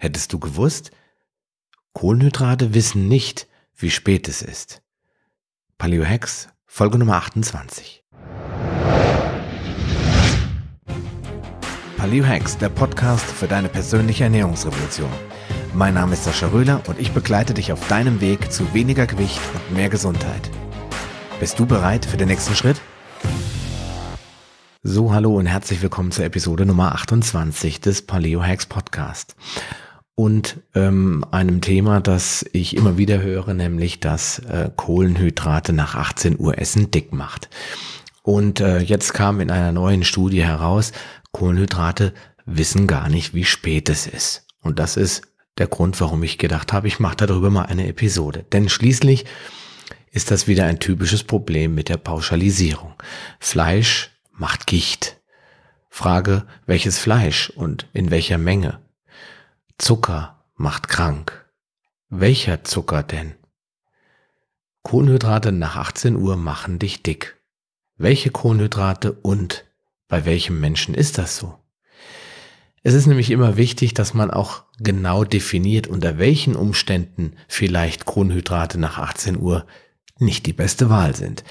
Hättest du gewusst? Kohlenhydrate wissen nicht, wie spät es ist. Paleo Hacks, Folge Nummer 28. Paleo Hacks, der Podcast für deine persönliche Ernährungsrevolution. Mein Name ist Sascha Röhler und ich begleite dich auf deinem Weg zu weniger Gewicht und mehr Gesundheit. Bist du bereit für den nächsten Schritt? So, hallo und herzlich willkommen zur Episode Nummer 28 des Paleo Hacks Podcast und ähm, einem Thema, das ich immer wieder höre, nämlich dass äh, Kohlenhydrate nach 18 Uhr Essen dick macht. Und äh, jetzt kam in einer neuen Studie heraus, Kohlenhydrate wissen gar nicht, wie spät es ist. Und das ist der Grund, warum ich gedacht habe, ich mache darüber mal eine Episode. Denn schließlich ist das wieder ein typisches Problem mit der Pauschalisierung. Fleisch macht Gicht. Frage, welches Fleisch und in welcher Menge? Zucker macht krank. Welcher Zucker denn? Kohlenhydrate nach 18 Uhr machen dich dick. Welche Kohlenhydrate und bei welchem Menschen ist das so? Es ist nämlich immer wichtig, dass man auch genau definiert, unter welchen Umständen vielleicht Kohlenhydrate nach 18 Uhr nicht die beste Wahl sind.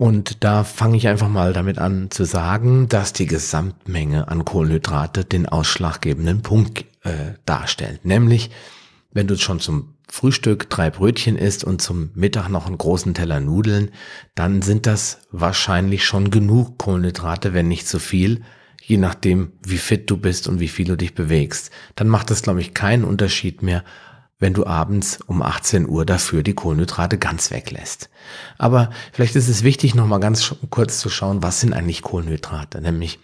Und da fange ich einfach mal damit an zu sagen, dass die Gesamtmenge an Kohlenhydrate den ausschlaggebenden Punkt äh, darstellt. Nämlich, wenn du schon zum Frühstück drei Brötchen isst und zum Mittag noch einen großen Teller Nudeln, dann sind das wahrscheinlich schon genug Kohlenhydrate, wenn nicht zu viel, je nachdem, wie fit du bist und wie viel du dich bewegst. Dann macht das, glaube ich, keinen Unterschied mehr, wenn du abends um 18 Uhr dafür die Kohlenhydrate ganz weglässt. Aber vielleicht ist es wichtig, noch mal ganz kurz zu schauen, was sind eigentlich Kohlenhydrate? Nämlich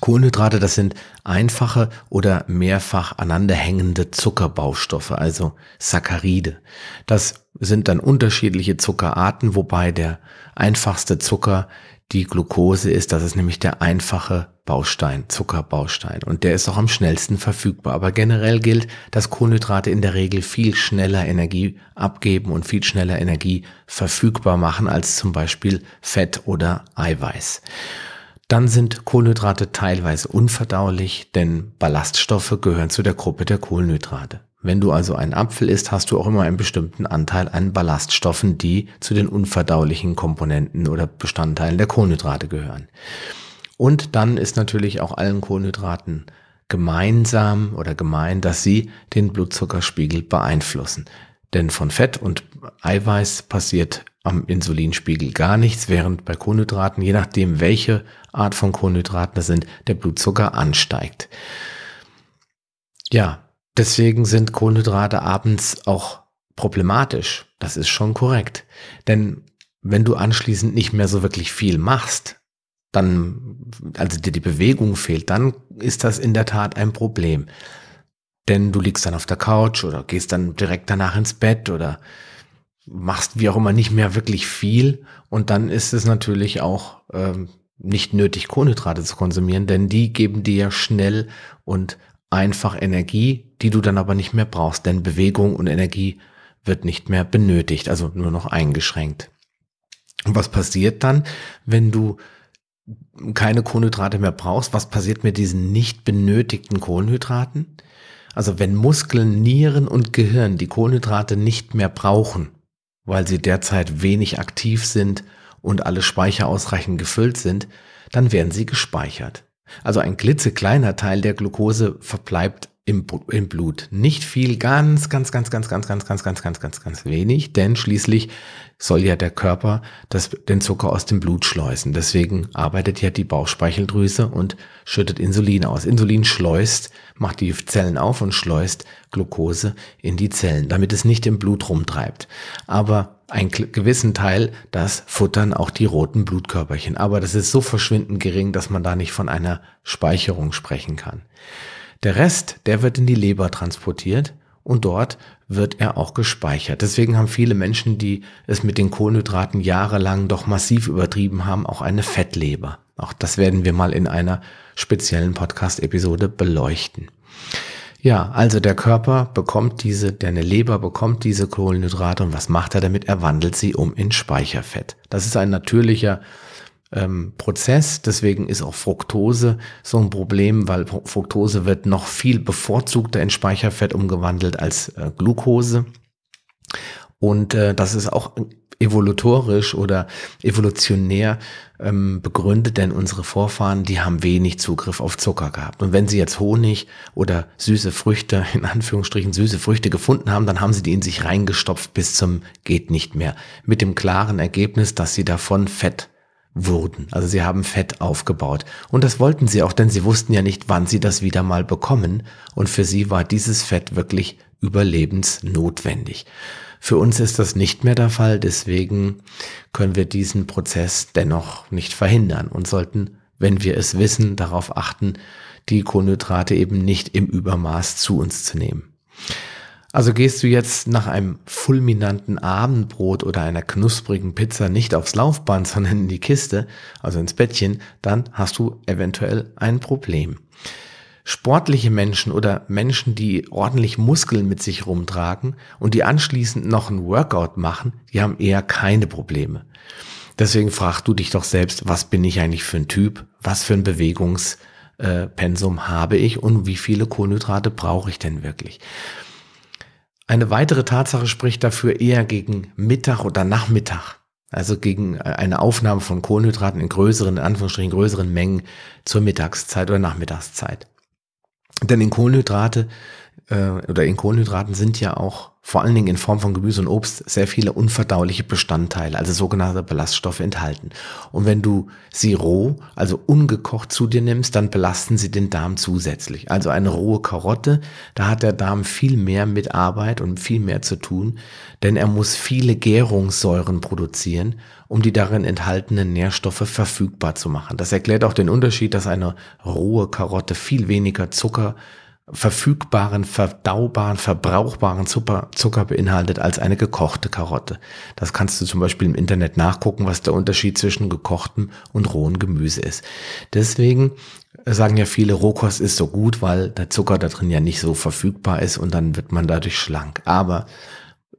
Kohlenhydrate, das sind einfache oder mehrfach aneinanderhängende Zuckerbaustoffe, also Saccharide. Das sind dann unterschiedliche Zuckerarten, wobei der einfachste Zucker die Glucose ist. Das ist nämlich der einfache Baustein, Zuckerbaustein. Und der ist auch am schnellsten verfügbar. Aber generell gilt, dass Kohlenhydrate in der Regel viel schneller Energie abgeben und viel schneller Energie verfügbar machen als zum Beispiel Fett oder Eiweiß. Dann sind Kohlenhydrate teilweise unverdaulich, denn Ballaststoffe gehören zu der Gruppe der Kohlenhydrate. Wenn du also einen Apfel isst, hast du auch immer einen bestimmten Anteil an Ballaststoffen, die zu den unverdaulichen Komponenten oder Bestandteilen der Kohlenhydrate gehören. Und dann ist natürlich auch allen Kohlenhydraten gemeinsam oder gemein, dass sie den Blutzuckerspiegel beeinflussen. Denn von Fett und Eiweiß passiert am Insulinspiegel gar nichts, während bei Kohlenhydraten, je nachdem welche Art von Kohlenhydraten das sind, der Blutzucker ansteigt. Ja, Deswegen sind Kohlenhydrate abends auch problematisch. Das ist schon korrekt. Denn wenn du anschließend nicht mehr so wirklich viel machst, dann, also dir die Bewegung fehlt, dann ist das in der Tat ein Problem. Denn du liegst dann auf der Couch oder gehst dann direkt danach ins Bett oder machst wie auch immer nicht mehr wirklich viel und dann ist es natürlich auch ähm, nicht nötig, Kohlenhydrate zu konsumieren, denn die geben dir ja schnell und einfach Energie, die du dann aber nicht mehr brauchst, denn Bewegung und Energie wird nicht mehr benötigt, also nur noch eingeschränkt. Und was passiert dann, wenn du keine Kohlenhydrate mehr brauchst? Was passiert mit diesen nicht benötigten Kohlenhydraten? Also wenn Muskeln, Nieren und Gehirn die Kohlenhydrate nicht mehr brauchen, weil sie derzeit wenig aktiv sind und alle Speicher ausreichend gefüllt sind, dann werden sie gespeichert. Also ein klitzekleiner Teil der Glucose verbleibt im, im Blut. Nicht viel, ganz, ganz, ganz, ganz, ganz, ganz, ganz, ganz, ganz, ganz, ganz wenig, denn schließlich soll ja der Körper das, den Zucker aus dem Blut schleusen. Deswegen arbeitet ja die Bauchspeicheldrüse und schüttet Insulin aus. Insulin schleust, macht die Zellen auf und schleust Glucose in die Zellen, damit es nicht im Blut rumtreibt. Aber einen gewissen Teil, das futtern auch die roten Blutkörperchen. Aber das ist so verschwindend gering, dass man da nicht von einer Speicherung sprechen kann. Der Rest, der wird in die Leber transportiert und dort wird er auch gespeichert. Deswegen haben viele Menschen, die es mit den Kohlenhydraten jahrelang doch massiv übertrieben haben, auch eine Fettleber. Auch das werden wir mal in einer speziellen Podcast-Episode beleuchten. Ja, also der Körper bekommt diese, deine Leber bekommt diese Kohlenhydrate und was macht er damit? Er wandelt sie um in Speicherfett. Das ist ein natürlicher ähm, Prozess. Deswegen ist auch Fructose so ein Problem, weil Fructose wird noch viel bevorzugter in Speicherfett umgewandelt als äh, Glucose. Und äh, das ist auch evolutorisch oder evolutionär ähm, begründet, denn unsere Vorfahren, die haben wenig Zugriff auf Zucker gehabt. Und wenn sie jetzt Honig oder süße Früchte, in Anführungsstrichen süße Früchte gefunden haben, dann haben sie die in sich reingestopft bis zum geht nicht mehr. Mit dem klaren Ergebnis, dass sie davon Fett wurden. Also sie haben Fett aufgebaut. Und das wollten sie auch, denn sie wussten ja nicht, wann sie das wieder mal bekommen. Und für sie war dieses Fett wirklich überlebensnotwendig. Für uns ist das nicht mehr der Fall, deswegen können wir diesen Prozess dennoch nicht verhindern und sollten, wenn wir es wissen, darauf achten, die Kohlenhydrate eben nicht im Übermaß zu uns zu nehmen. Also gehst du jetzt nach einem fulminanten Abendbrot oder einer knusprigen Pizza nicht aufs Laufband, sondern in die Kiste, also ins Bettchen, dann hast du eventuell ein Problem. Sportliche Menschen oder Menschen, die ordentlich Muskeln mit sich rumtragen und die anschließend noch ein Workout machen, die haben eher keine Probleme. Deswegen frag du dich doch selbst, was bin ich eigentlich für ein Typ? Was für ein Bewegungspensum äh, habe ich und wie viele Kohlenhydrate brauche ich denn wirklich? Eine weitere Tatsache spricht dafür eher gegen Mittag oder Nachmittag. Also gegen eine Aufnahme von Kohlenhydraten in größeren, in Anführungsstrichen größeren Mengen zur Mittagszeit oder Nachmittagszeit. Denn in Kohlenhydrate äh, oder in Kohlenhydraten sind ja auch vor allen Dingen in Form von Gemüse und Obst sehr viele unverdauliche Bestandteile, also sogenannte Ballaststoffe enthalten. Und wenn du sie roh, also ungekocht zu dir nimmst, dann belasten sie den Darm zusätzlich. Also eine rohe Karotte, da hat der Darm viel mehr mit Arbeit und viel mehr zu tun, denn er muss viele Gärungssäuren produzieren, um die darin enthaltenen Nährstoffe verfügbar zu machen. Das erklärt auch den Unterschied, dass eine rohe Karotte viel weniger Zucker verfügbaren, verdaubaren, verbrauchbaren Zucker, beinhaltet als eine gekochte Karotte. Das kannst du zum Beispiel im Internet nachgucken, was der Unterschied zwischen gekochtem und rohem Gemüse ist. Deswegen sagen ja viele, Rohkost ist so gut, weil der Zucker da drin ja nicht so verfügbar ist und dann wird man dadurch schlank. Aber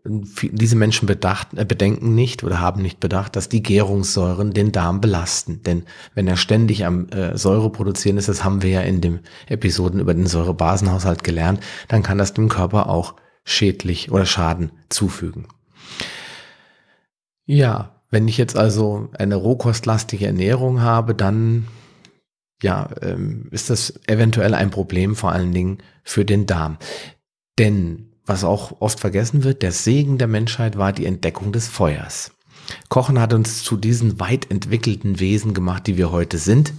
diese Menschen bedacht, äh, bedenken nicht oder haben nicht bedacht, dass die Gärungssäuren den Darm belasten. Denn wenn er ständig am äh, Säure produzieren ist, das haben wir ja in den Episoden über den Säurebasenhaushalt gelernt, dann kann das dem Körper auch schädlich oder Schaden zufügen. Ja, wenn ich jetzt also eine rohkostlastige Ernährung habe, dann ja, ähm, ist das eventuell ein Problem, vor allen Dingen für den Darm. Denn was auch oft vergessen wird, der Segen der Menschheit war die Entdeckung des Feuers. Kochen hat uns zu diesen weit entwickelten Wesen gemacht, die wir heute sind,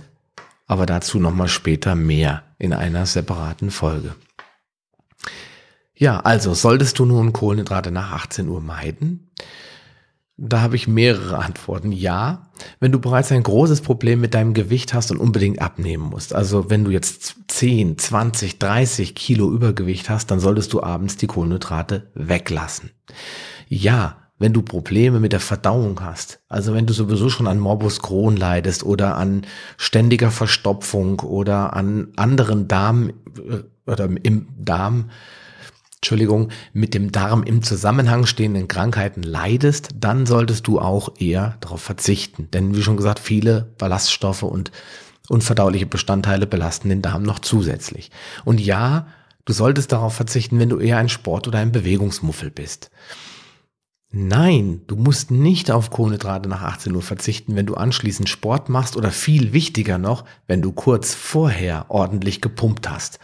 aber dazu nochmal später mehr in einer separaten Folge. Ja, also solltest du nun Kohlenhydrate nach 18 Uhr meiden? Da habe ich mehrere Antworten. Ja, wenn du bereits ein großes Problem mit deinem Gewicht hast und unbedingt abnehmen musst. Also wenn du jetzt 10, 20, 30 Kilo Übergewicht hast, dann solltest du abends die Kohlenhydrate weglassen. Ja, wenn du Probleme mit der Verdauung hast, also wenn du sowieso schon an Morbus Crohn leidest oder an ständiger Verstopfung oder an anderen Darm äh, oder im Darm Entschuldigung, mit dem Darm im Zusammenhang stehenden Krankheiten leidest, dann solltest du auch eher darauf verzichten. Denn wie schon gesagt, viele Ballaststoffe und unverdauliche Bestandteile belasten den Darm noch zusätzlich. Und ja, du solltest darauf verzichten, wenn du eher ein Sport- oder ein Bewegungsmuffel bist. Nein, du musst nicht auf Kohlenhydrate nach 18 Uhr verzichten, wenn du anschließend Sport machst oder viel wichtiger noch, wenn du kurz vorher ordentlich gepumpt hast.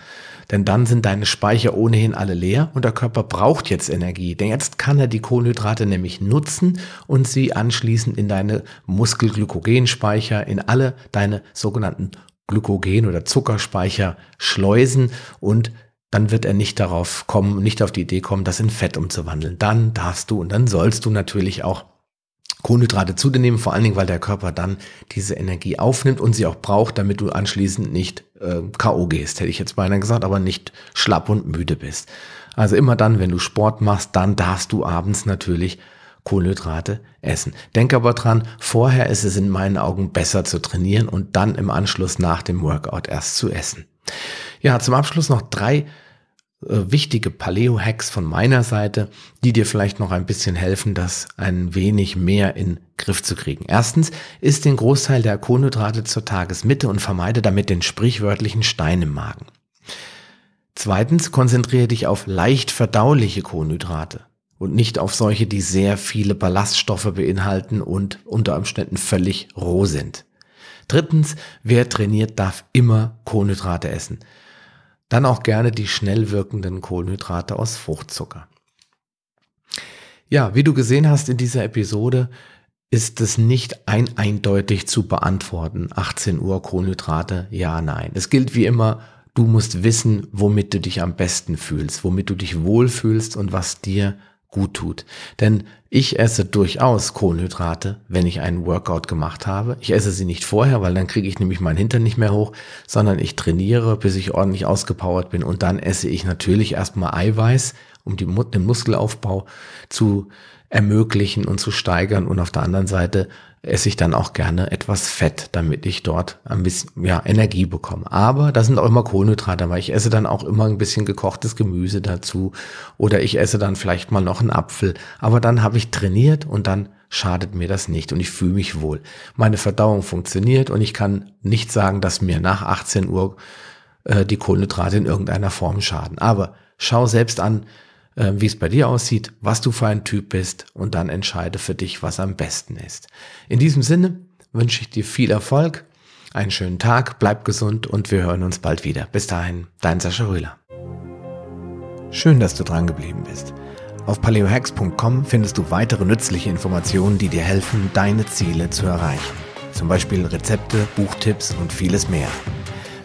Denn dann sind deine Speicher ohnehin alle leer und der Körper braucht jetzt Energie. Denn jetzt kann er die Kohlenhydrate nämlich nutzen und sie anschließend in deine Muskelglykogenspeicher, in alle deine sogenannten Glykogen- oder Zuckerspeicher schleusen und dann wird er nicht darauf kommen, nicht auf die Idee kommen, das in Fett umzuwandeln. Dann darfst du und dann sollst du natürlich auch Kohlenhydrate zu dir nehmen, vor allen Dingen, weil der Körper dann diese Energie aufnimmt und sie auch braucht, damit du anschließend nicht äh, K.O. gehst, hätte ich jetzt beinahe gesagt, aber nicht schlapp und müde bist. Also immer dann, wenn du Sport machst, dann darfst du abends natürlich Kohlenhydrate essen. Denk aber dran, vorher ist es in meinen Augen besser zu trainieren und dann im Anschluss nach dem Workout erst zu essen. Ja, zum Abschluss noch drei wichtige Paleo-Hacks von meiner Seite, die dir vielleicht noch ein bisschen helfen, das ein wenig mehr in Griff zu kriegen. Erstens, isst den Großteil der Kohlenhydrate zur Tagesmitte und vermeide damit den sprichwörtlichen Stein im Magen. Zweitens, konzentriere dich auf leicht verdauliche Kohlenhydrate und nicht auf solche, die sehr viele Ballaststoffe beinhalten und unter Umständen völlig roh sind. Drittens, wer trainiert, darf immer Kohlenhydrate essen. Dann auch gerne die schnell wirkenden Kohlenhydrate aus Fruchtzucker. Ja, wie du gesehen hast in dieser Episode, ist es nicht ein eindeutig zu beantworten. 18 Uhr Kohlenhydrate, ja, nein. Es gilt wie immer, du musst wissen, womit du dich am besten fühlst, womit du dich wohlfühlst und was dir gut tut. Denn ich esse durchaus Kohlenhydrate, wenn ich einen Workout gemacht habe. Ich esse sie nicht vorher, weil dann kriege ich nämlich meinen Hintern nicht mehr hoch, sondern ich trainiere, bis ich ordentlich ausgepowert bin und dann esse ich natürlich erstmal Eiweiß, um die, den Muskelaufbau zu ermöglichen und zu steigern und auf der anderen Seite esse ich dann auch gerne etwas Fett, damit ich dort ein bisschen ja, Energie bekomme. Aber da sind auch immer Kohlenhydrate, weil ich esse dann auch immer ein bisschen gekochtes Gemüse dazu oder ich esse dann vielleicht mal noch einen Apfel. Aber dann habe ich trainiert und dann schadet mir das nicht und ich fühle mich wohl. Meine Verdauung funktioniert und ich kann nicht sagen, dass mir nach 18 Uhr äh, die Kohlenhydrate in irgendeiner Form schaden. Aber schau selbst an, äh, wie es bei dir aussieht, was du für ein Typ bist und dann entscheide für dich, was am besten ist. In diesem Sinne wünsche ich dir viel Erfolg, einen schönen Tag, bleib gesund und wir hören uns bald wieder. Bis dahin, dein Sascha Röhler. Schön, dass du dran geblieben bist. Auf paleohacks.com findest du weitere nützliche Informationen, die dir helfen, deine Ziele zu erreichen. Zum Beispiel Rezepte, Buchtipps und vieles mehr.